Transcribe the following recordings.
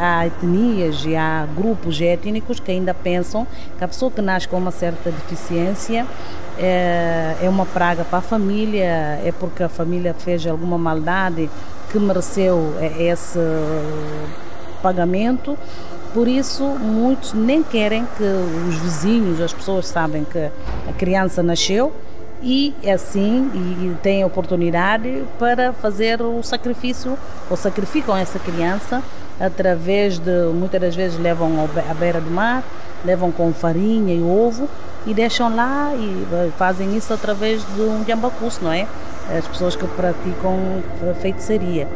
há etnias e há grupos étnicos que ainda pensam que a pessoa que nasce com uma certa deficiência é, é uma praga para a família, é porque a família fez alguma maldade que mereceu esse pagamento. Por isso, muitos nem querem que os vizinhos, as pessoas sabem que a criança nasceu e assim e têm oportunidade para fazer o sacrifício ou sacrificam essa criança através de muitas das vezes levam à beira do mar, levam com farinha e ovo e deixam lá e fazem isso através de um jambacuço, não é? As pessoas que praticam feitiçaria.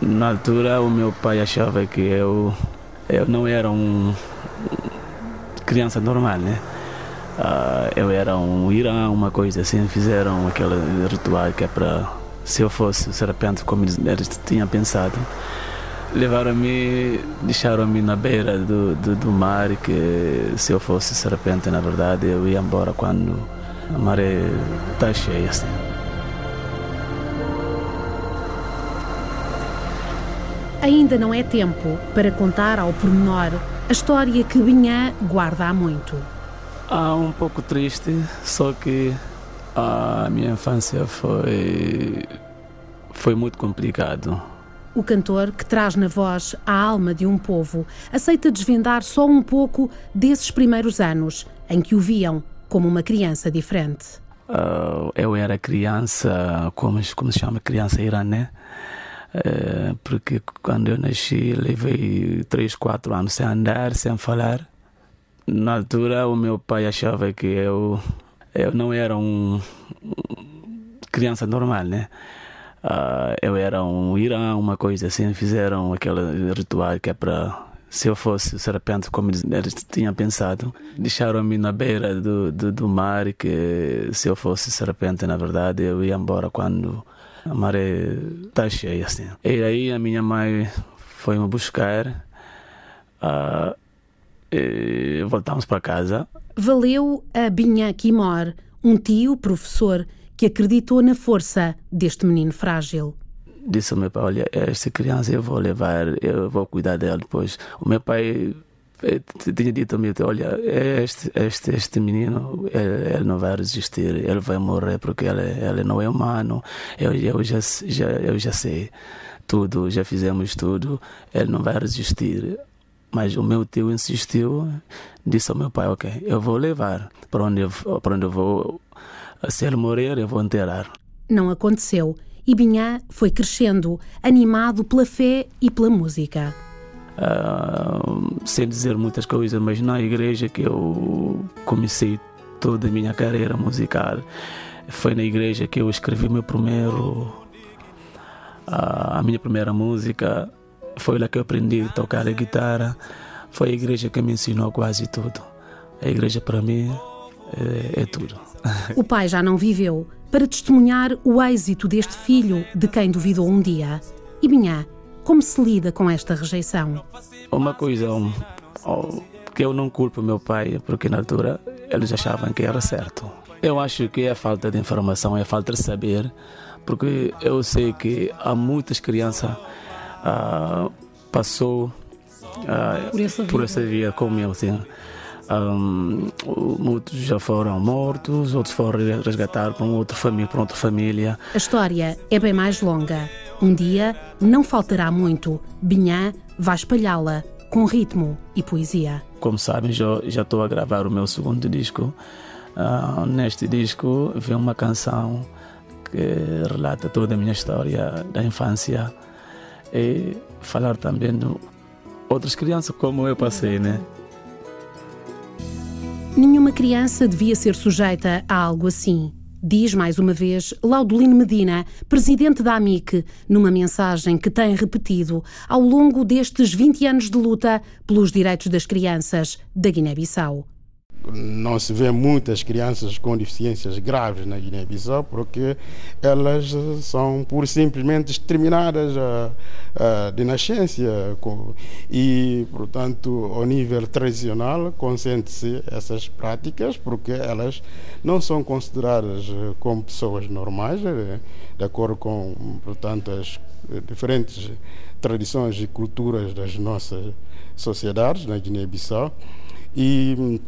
Na altura o meu pai achava que eu, eu não era um criança normal, né? Uh, eu era um irã, uma coisa assim, fizeram aquele ritual que é para se eu fosse o serpente como eles, eles tinham pensado levaram-me, deixaram-me na beira do, do, do, mar que se eu fosse serpente na verdade eu ia embora quando a maré está cheia assim. Ainda não é tempo para contar ao pormenor a história que Binhã guarda há muito. Ah, um pouco triste, só que a minha infância foi foi muito complicado. O cantor, que traz na voz a alma de um povo, aceita desvendar só um pouco desses primeiros anos em que o viam como uma criança diferente. Uh, eu era criança, como, como se chama criança irané, uh, porque quando eu nasci levei 3, 4 anos sem andar, sem falar na altura o meu pai achava que eu eu não era um criança normal, né? Uh, eu era um irã, uma coisa assim, fizeram aquele ritual que é para se eu fosse o serpente como eles, tinham pensado, deixaram-me na beira do, do, do mar que se eu fosse serpente, na verdade, eu ia embora quando a maré está cheia, assim. E aí a minha mãe foi me buscar. Uh, voltámos para casa. Valeu a Binha Kimor, um tio, professor, que acreditou na força deste menino frágil. Disse ao meu pai: Olha, esta criança eu vou levar, eu vou cuidar dela depois. O meu pai eh, tinha dito ao meu Olha, este, este, este menino, ele, ele, não vai resistir, ele vai morrer porque ele, ele não é humano. Eu, eu, já, já, eu já sei tudo, já fizemos tudo, ele não vai resistir. Mas o meu tio insistiu, disse ao meu pai: Ok, eu vou levar para onde eu, para onde eu vou. Se ele morrer, eu vou enterrar. Não aconteceu. E Binhá foi crescendo, animado pela fé e pela música. Uh, sem dizer muitas coisas, mas na igreja que eu comecei toda a minha carreira musical, foi na igreja que eu escrevi meu primeiro, uh, a minha primeira música foi lá que eu aprendi a tocar a guitarra. Foi a igreja que me ensinou quase tudo. A igreja para mim é, é tudo. O pai já não viveu para testemunhar o êxito deste filho de quem duvidou um dia. E Binhá, como se lida com esta rejeição? Uma coisa que eu não culpo meu pai, porque na altura eles achavam que era certo. Eu acho que é a falta de informação, é a falta de saber, porque eu sei que há muitas crianças uh, passou uh, por, essa por essa via como eu. Assim. Um, muitos já foram mortos, outros foram resgatados para, outra família, para outra família. A história é bem mais longa. Um dia não faltará muito. Binhã vai espalhá-la com ritmo e poesia. Como sabem, já, já estou a gravar o meu segundo disco. Uh, neste disco vem uma canção que relata toda a minha história da infância e falar também de outras crianças como eu passei, né? Nenhuma criança devia ser sujeita a algo assim. Diz mais uma vez Laudolino Medina, presidente da AMIC, numa mensagem que tem repetido ao longo destes 20 anos de luta pelos direitos das crianças da Guiné-Bissau não se vê muitas crianças com deficiências graves na Guiné-Bissau porque elas são por simplesmente exterminadas uh, uh, de nascença e, portanto, ao nível tradicional consente-se essas práticas porque elas não são consideradas como pessoas normais, eh, de acordo com, portanto, as diferentes tradições e culturas das nossas sociedades na Guiné-Bissau. E hum,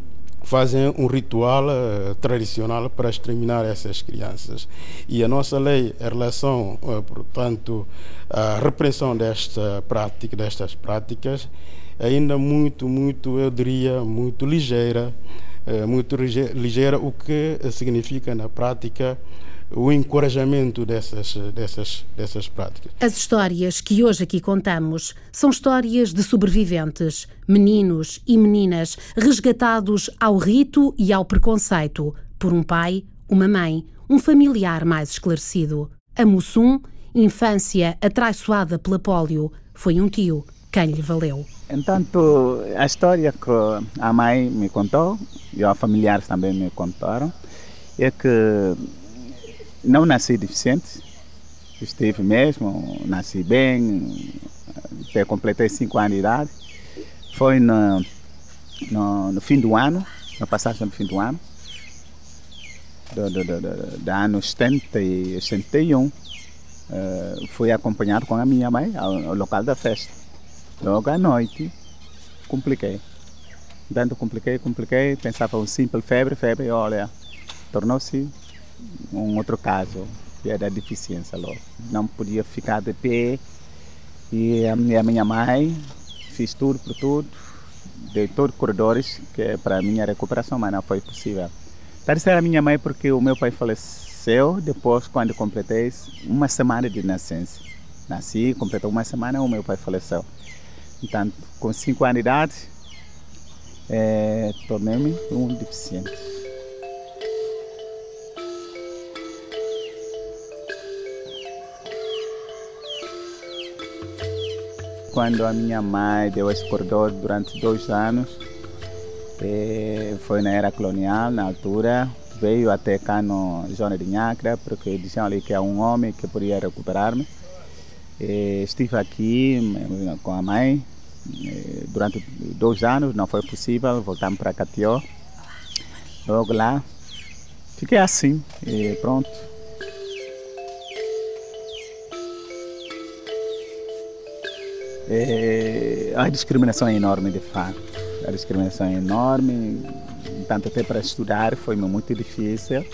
fazem um ritual uh, tradicional para exterminar essas crianças. E a nossa lei em relação, uh, portanto, à repressão desta prática, destas práticas, ainda muito, muito, eu diria, muito ligeira, uh, muito ligeira, o que significa na prática o encorajamento dessas, dessas, dessas práticas. As histórias que hoje aqui contamos são histórias de sobreviventes, meninos e meninas resgatados ao rito e ao preconceito por um pai, uma mãe, um familiar mais esclarecido. A Mussum, infância atraiçoada pela polio, foi um tio quem lhe valeu. Entanto, a história que a mãe me contou e os familiares também me contaram é que não nasci deficiente, estive mesmo, nasci bem, até completei 5 anos de idade. Foi no, no, no, fim do ano, na passagem do fim do ano, do, do, do, do, do ano 70 e 71, uh, fui acompanhado com a minha mãe ao, ao, local da festa. Logo à noite, compliquei. Tanto compliquei, compliquei, pensava um simples febre, febre, olha, tornou-se um outro caso, que era deficiência logo. Não podia ficar de pé e a minha mãe fiz tudo por tudo, dei todos os corredores que para a minha recuperação, mas não foi possível. Terceira a minha mãe porque o meu pai faleceu depois quando completei uma semana de nascença. Nasci, completou uma semana, o meu pai faleceu. Então, com cinco anos de idade, é, tornei-me um deficiente. Quando a minha mãe deu esse corredor durante dois anos. foi na era colonial, na altura. Veio até cá no zona de Nhacra, porque diziam ali que é um homem que podia recuperar-me. Estive aqui com a mãe durante dois anos, não foi possível, voltamos para Catió. Logo lá, fiquei assim, pronto. É, a discriminação é enorme, de fato. A discriminação é enorme, tanto até para estudar foi muito difícil,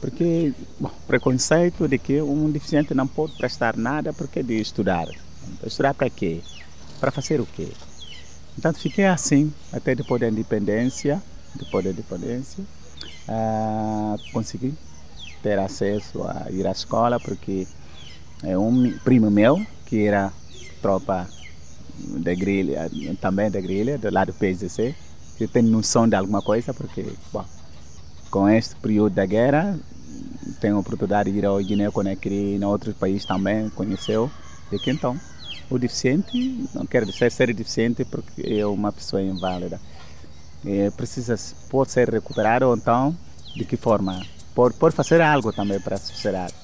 porque bom, preconceito de que um deficiente não pode prestar nada porque de estudar. Estudar para quê? Para fazer o quê? Então fiquei assim até depois da independência, depois da independência, uh, consegui ter acesso a ir à escola porque é um primo meu que era tropa da grelha, também da grelha, do lado do PSC, que tem noção de alguma coisa, porque, bom, com este período da guerra, tenho a oportunidade de ir ao Guiné-Conakry e em outros países também, conheceu, e que então, o deficiente, não quero dizer ser deficiente porque é uma pessoa inválida, é, precisa, pode ser recuperado ou então, de que forma? Pode, pode fazer algo também para a sociedade.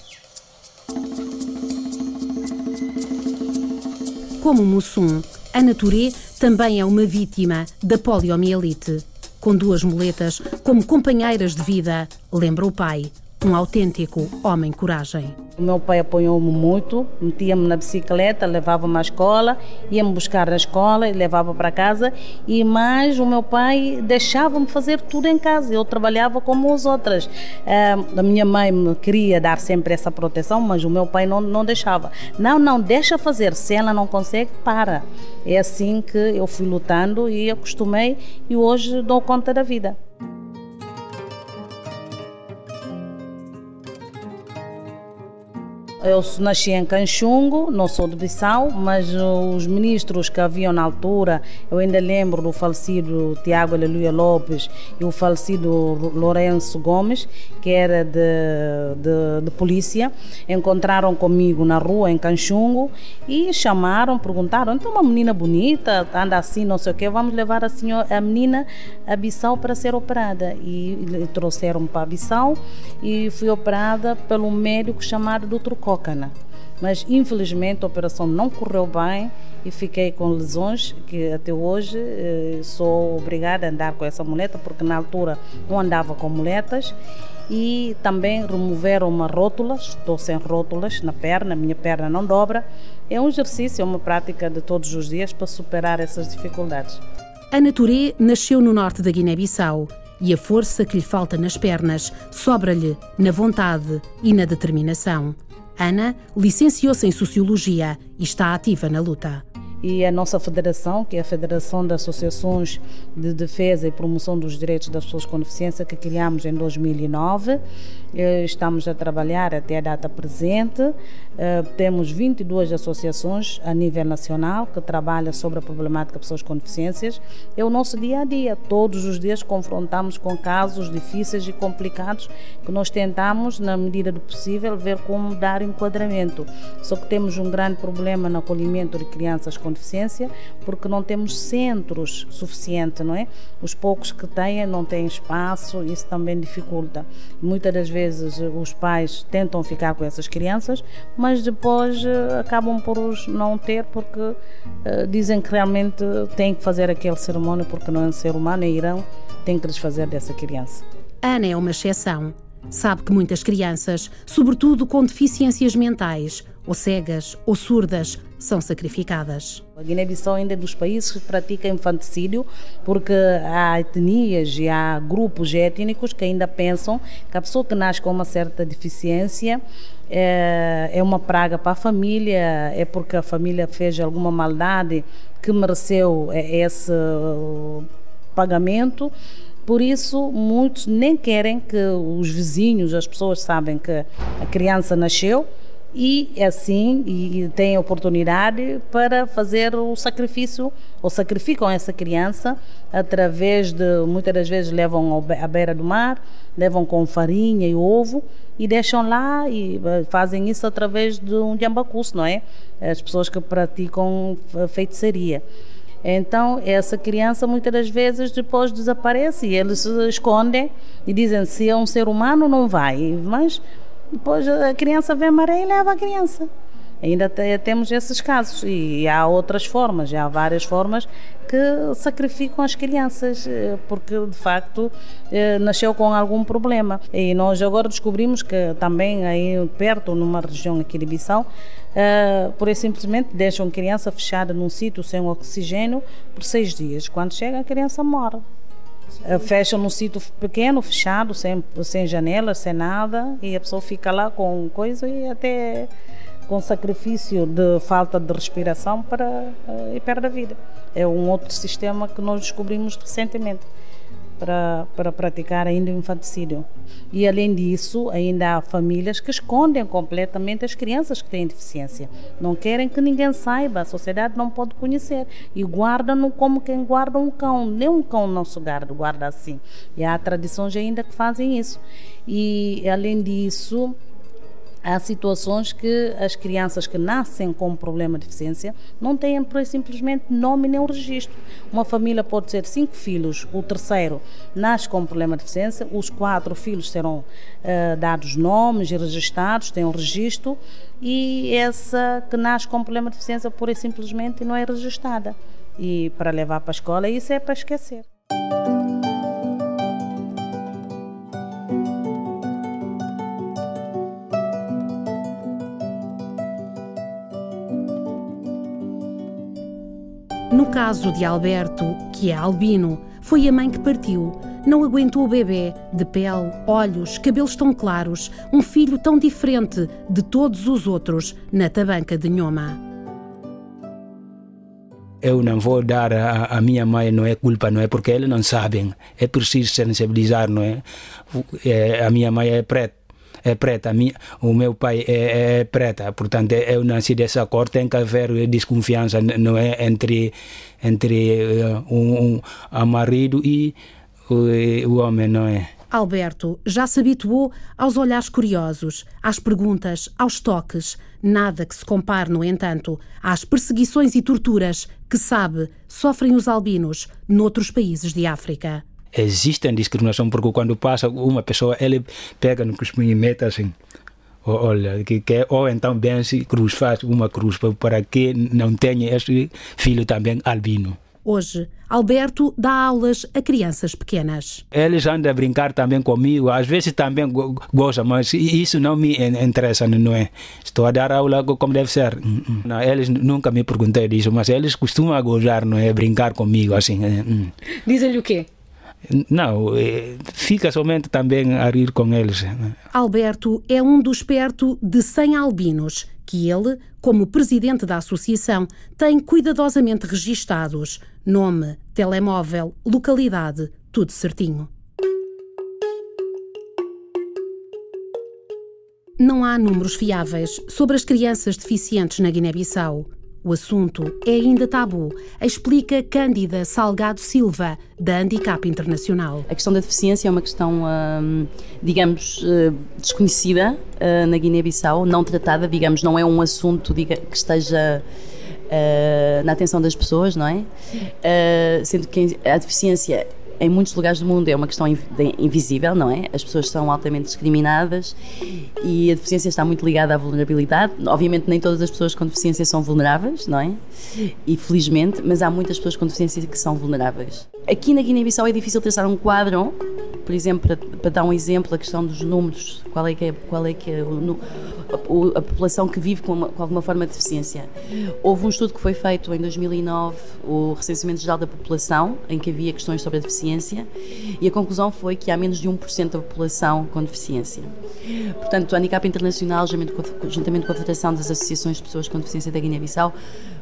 Como Mussum, a Naturé também é uma vítima da poliomielite. Com duas muletas como companheiras de vida, lembra o pai, um autêntico homem-coragem. O meu pai apoiou-me muito, metia-me na bicicleta, levava-me à escola, ia-me buscar na escola e levava para casa. E mais, o meu pai deixava-me fazer tudo em casa. Eu trabalhava como as outras. a minha mãe me queria dar sempre essa proteção, mas o meu pai não, não deixava. Não, não, deixa fazer. Se ela não consegue, para. É assim que eu fui lutando e acostumei e hoje dou conta da vida. Eu nasci em Canchungo, não sou de Bissau, mas os ministros que haviam na altura, eu ainda lembro do falecido Tiago Aleluia Lopes e o falecido Lourenço Gomes, que era de, de, de polícia, encontraram comigo na rua em Canchungo e chamaram, perguntaram, então uma menina bonita, anda assim, não sei o quê, vamos levar a, senhora, a menina a Bissau para ser operada. E, e trouxeram para Bissau e fui operada pelo médico chamado Dr. Cócana. mas infelizmente a operação não correu bem e fiquei com lesões que até hoje eh, sou obrigada a andar com essa muleta porque na altura não andava com muletas e também removeram uma rótula, estou sem rótulas na perna, minha perna não dobra. É um exercício, é uma prática de todos os dias para superar essas dificuldades. Ana Touré nasceu no norte da Guiné-Bissau e a força que lhe falta nas pernas sobra-lhe na vontade e na determinação. Ana licenciou-se em Sociologia e está ativa na luta e a nossa federação, que é a Federação de Associações de Defesa e Promoção dos Direitos das Pessoas com Deficiência, que criamos em 2009. Eh, estamos a trabalhar até a data presente. Eh, temos 22 associações a nível nacional que trabalham sobre a problemática de pessoas com deficiências. É o nosso dia a dia. Todos os dias confrontamos com casos difíceis e complicados que nós tentamos, na medida do possível, ver como dar enquadramento. Só que temos um grande problema no acolhimento de crianças com com deficiência, porque não temos centros suficientes, não é? Os poucos que têm não têm espaço, isso também dificulta. Muitas das vezes os pais tentam ficar com essas crianças, mas depois eh, acabam por os não ter porque uh, dizem que realmente têm que fazer aquele cerimônio porque não é um ser humano e irão, têm que desfazer dessa criança. Ana é uma exceção. Sabe que muitas crianças, sobretudo com deficiências mentais, ou cegas ou surdas, são sacrificadas. A Guiné-Bissau ainda é dos países que pratica infanticídio porque há etnias e há grupos étnicos que ainda pensam que a pessoa que nasce com uma certa deficiência é, é uma praga para a família, é porque a família fez alguma maldade que mereceu esse pagamento. Por isso, muitos nem querem que os vizinhos, as pessoas sabem que a criança nasceu e assim e têm oportunidade para fazer o sacrifício ou sacrificam essa criança através de muitas das vezes levam à beira do mar levam com farinha e ovo e deixam lá e eh, fazem isso através de um jambacuço, não é? As pessoas que praticam feitiçaria. Então, essa criança muitas das vezes depois desaparece e eles se escondem e dizem se é um ser humano não vai, mas depois a criança a maré e leva a criança. Ainda temos esses casos e há outras formas, há várias formas que sacrificam as crianças eh, porque de facto eh, nasceu com algum problema. E nós agora descobrimos que também aí perto, numa região aqui de Bissau, Uh, por simplesmente deixam criança fechada num sítio sem oxigênio por seis dias. Quando chega, a criança morre. Uh, fecham num sítio pequeno, fechado, sem, sem janelas, sem nada, e a pessoa fica lá com coisa e até com sacrifício de falta de respiração para uh, e perde a vida. É um outro sistema que nós descobrimos recentemente para, para praticar ainda o infanticídio. E além disso, ainda há famílias que escondem completamente as crianças que têm deficiência. Não querem que ninguém saiba, a sociedade não pode conhecer. E guardam-no como quem guarda um cão. Nem um cão não se guarda, guarda assim. E há tradições ainda que fazem isso. E além disso, Há situações que as crianças que nascem com problema de deficiência não têm simplesmente nome nem um registro. Uma família pode ser cinco filhos, o terceiro nasce com problema de deficiência, os quatro filhos serão uh, dados nomes e registrados, têm um registro, e essa que nasce com problema de deficiência pura e simplesmente não é registrada. E para levar para a escola, isso é para esquecer. Caso de Alberto, que é albino, foi a mãe que partiu. Não aguentou o bebê, de pele, olhos, cabelos tão claros, um filho tão diferente de todos os outros na tabanca de Nhoma. Eu não vou dar a, a, minha mãe, não é culpa, não é porque eles não sabem. É preciso sensibilizar, não é? é a minha mãe é preta é preta, minha, o meu pai é, é, preta, portanto eu nasci dessa cor, tem que haver desconfiança não é, entre, entre uh, um, um, marido e o, o homem, não é? Alberto já se habituou aos olhares curiosos, às perguntas, aos toques. Nada que se compare, no entanto, às perseguições e torturas que, sabe, sofrem os albinos noutros países de África existe discriminação porque quando passa uma pessoa ele pega no cuspinho e mete assim olha, que, que, ou então bem-se cruz, faz uma cruz para que não tenha este filho também albino. Hoje, Alberto dá aulas a crianças pequenas. Eles andam a brincar também comigo, às vezes também gostam, mas isso não me interessa, não é? Estou a dar aula como deve ser. Hum, hum. Não, eles nunca me perguntei disso, mas eles costumam gozar, não é? Brincar comigo assim. Hum. Dizem-lhe o quê? Não, eh, fica somente também a rir com eles. Alberto é um dos perto de 100 albinos que ele, como presidente da associação, tem cuidadosamente registados. Nome, telemóvel, localidade, tudo certinho. Não há números fiáveis sobre as crianças deficientes na Guiné-Bissau. O assunto é ainda tabu, explica Cândida Salgado Silva, da Handicap Internacional. A questão da deficiência é uma questão, hum, digamos, eh, desconhecida eh, na Guiné-Bissau, não tratada, digamos, não é um assunto que esteja eh, na atenção das pessoas, não é? sendo que a deficiência em muitos lugares do mundo é uma questão invisível, não é? As pessoas são altamente discriminadas e a deficiência está muito ligada à vulnerabilidade. Obviamente, nem todas as pessoas com deficiência são vulneráveis, não é? E felizmente, mas há muitas pessoas com deficiência que são vulneráveis. Aqui na Guiné-Bissau é difícil traçar um quadro, por exemplo, para, para, dar um exemplo, a questão dos números, qual é que é, qual é, que é o, o, a população que vive com, uma, com, alguma forma de deficiência. Houve um estudo que foi feito em 2009, o Recenseamento Geral da População, em que havia questões sobre a deficiência, e a conclusão foi que há menos de 1% da população com deficiência. Portanto, a Handicap Internacional, juntamente com a Federação das Associações de Pessoas com Deficiência da Guiné-Bissau,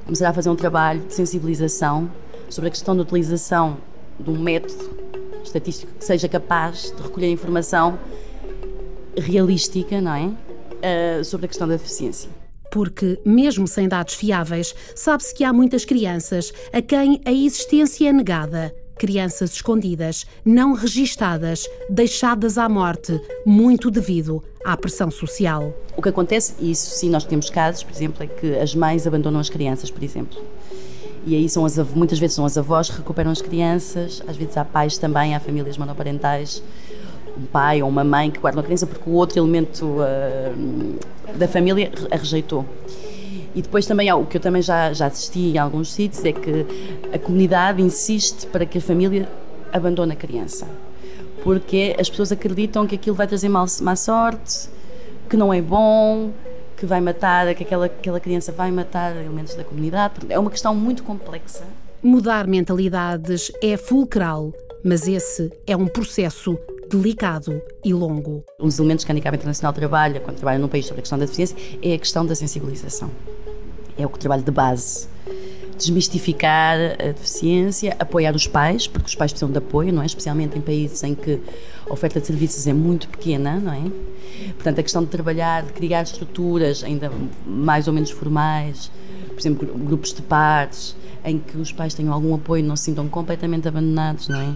começará a fazer um trabalho de sensibilização sobre a questão da utilização de um método estatístico que seja capaz de recolher informação realística, não é? Uh, sobre a questão da deficiência. Porque, mesmo sem dados fiáveis, sabe-se que há muitas crianças a quem a existência é negada. Crianças escondidas, não registadas, deixadas à morte, muito devido à pressão social. O que acontece, e isso sim nós temos casos, por exemplo, é que as mães abandonam as crianças, por exemplo. E aí são as, muitas vezes são as avós que recuperam as crianças, às vezes há pais também, há famílias monoparentais, um pai ou uma mãe que guardam a criança porque o outro elemento uh, da família a rejeitou. E depois também, o que eu também já, já assisti em alguns sítios, é que a comunidade insiste para que a família abandone a criança. Porque as pessoas acreditam que aquilo vai trazer má sorte, que não é bom, que vai matar, que aquela, aquela criança vai matar elementos da comunidade. É uma questão muito complexa. Mudar mentalidades é fulcral, mas esse é um processo delicado e longo. Um dos elementos que a Handicap Internacional trabalha quando trabalha num país sobre a questão da deficiência é a questão da sensibilização. É o trabalho de base desmistificar a deficiência, apoiar os pais, porque os pais precisam de apoio, não é? Especialmente em países em que a oferta de serviços é muito pequena, não é? Portanto, a questão de trabalhar, de criar estruturas ainda mais ou menos formais, por exemplo, grupos de pares, em que os pais tenham algum apoio, não se sintam completamente abandonados, não é?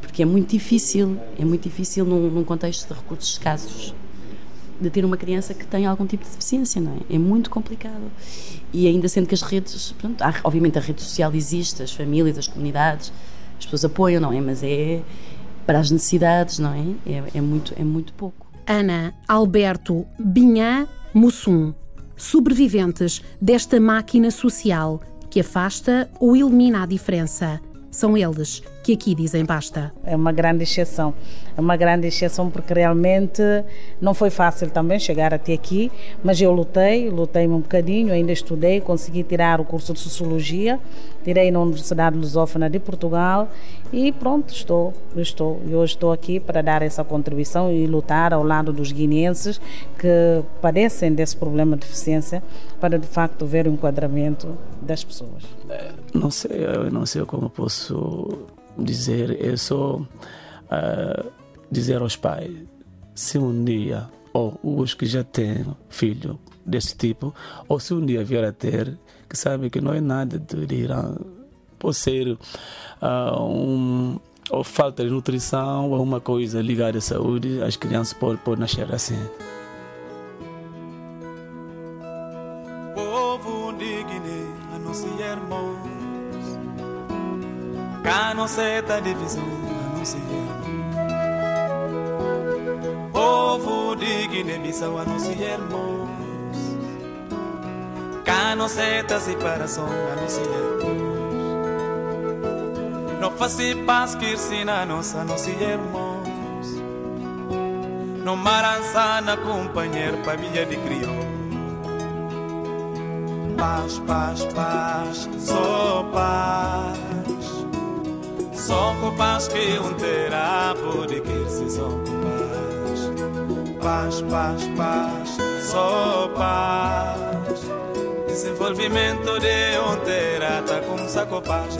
Porque é muito difícil, é muito difícil num, num contexto de recursos escassos de ter uma criança que tem algum tipo de deficiência, não é? É muito complicado. E ainda sendo que as redes, pronto, há, obviamente a rede social existe, as famílias, as comunidades, as pessoas apoiam, não é? Mas é para as necessidades, não é? É, é muito, é muito pouco. Ana Alberto Binhã Mussum, sobreviventes desta máquina social que afasta ou elimina a diferença. São eles que aqui dizem basta. É uma grande exceção. É uma grande exceção porque realmente não foi fácil também chegar até aqui, mas eu lutei, lutei um bocadinho, ainda estudei, consegui tirar o curso de Sociologia, tirei na Universidade Lusófona de Portugal e pronto, estou, estou. E hoje estou aqui para dar essa contribuição e lutar ao lado dos guineenses que padecem desse problema de deficiência para de facto ver o enquadramento das pessoas. Não sei, eu não sei como posso dizer, é só uh, dizer aos pais, se um dia, ou os que já têm filho desse tipo, ou se um dia vier a ter, que sabe que não é nada de ir a, pode ser uh, um, ou falta de nutrição ou uma coisa ligada à saúde, as crianças podem, podem nascer assim. Povo Guiné, a nossos irmãos, cá não divisão, a nossa irmão. Povo de Guiné-Bissau a nos irmãos. Cá não seta separação a nos irmãos. Não faça paz que ensina nos irmãos. Não marança na companheira família de crioulo. Paz, paz, paz, só paz. Só com paz que um terá pode que se só com paz. Paz, paz, só paz. Desenvolvimento de um terá tá com saco paz.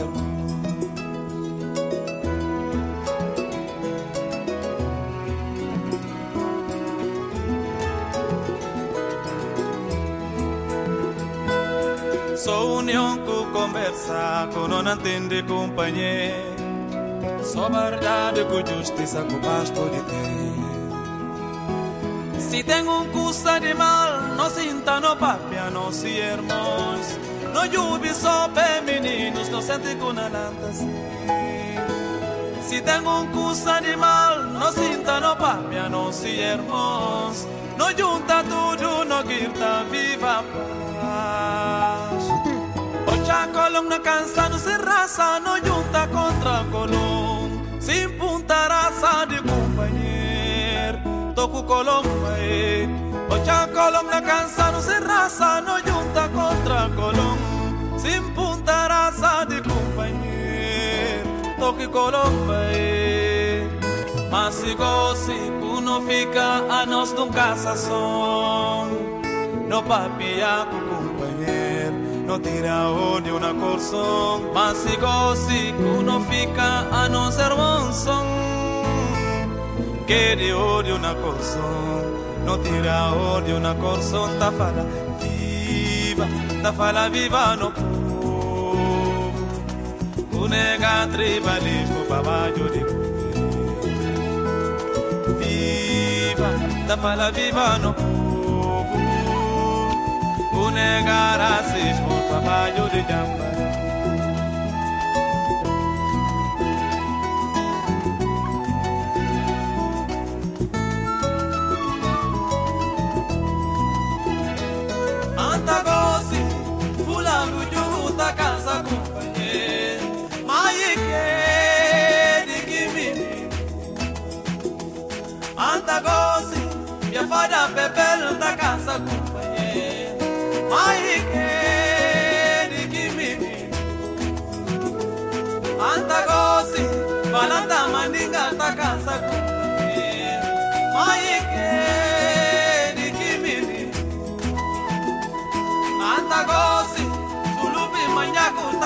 Só união que conversa, com não entende companheiro. Só verdade com justiça que paz pode ter. Se tem um de mal, não sinta no papia, não se irmãos. Não juve só meninos, não sente com a Se tem um custa de mal, não sinta no papia, não se irmãos. Não junta tudo, não grita, viva paz. Ocha colong na cansado se raça, não junta contra colong. Se punta raça de companheiro, toco colong vai. Ocha colong na cansado se raça, não junta contra colong. Se punta raça de companheiro, toco colong vai. Mas se gosse, não fica a nós nunca som. No papia com companheiro, não tira ódio na corção. Mas se gosse, não fica a nós irmão som. Que de ódio na corção, não tira ódio na corção. Tá fala viva, tá fala viva no povo. O nega tribalismo, babajo de da fala viva no povo O negar racismo, trabalho de jamba Balanta maninga da casa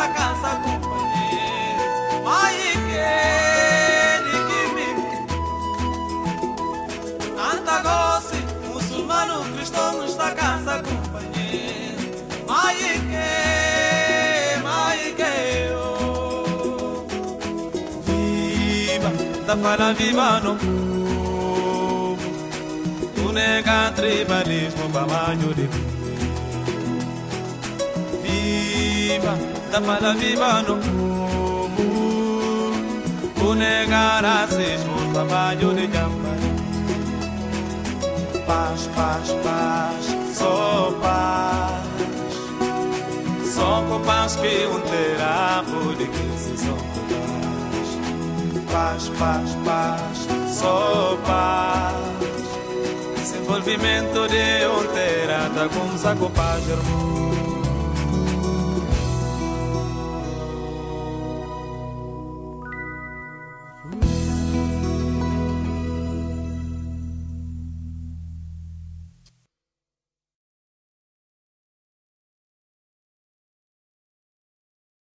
da casa companheiro Ai que que me Anta gosi muçulmano cristão está casa companheiro Maike, Maike oh. Viva, da fala viva no povo Tu nega tribalismo bamanho de Viva, da fala viva no povo Tu nega racismo bamanho de jambari paz, paz, paz, só paz. Só com paz que um terá por que se só. Paz, paz, paz, só paz. Desenvolvimento de um terá tá com saco paz, irmão.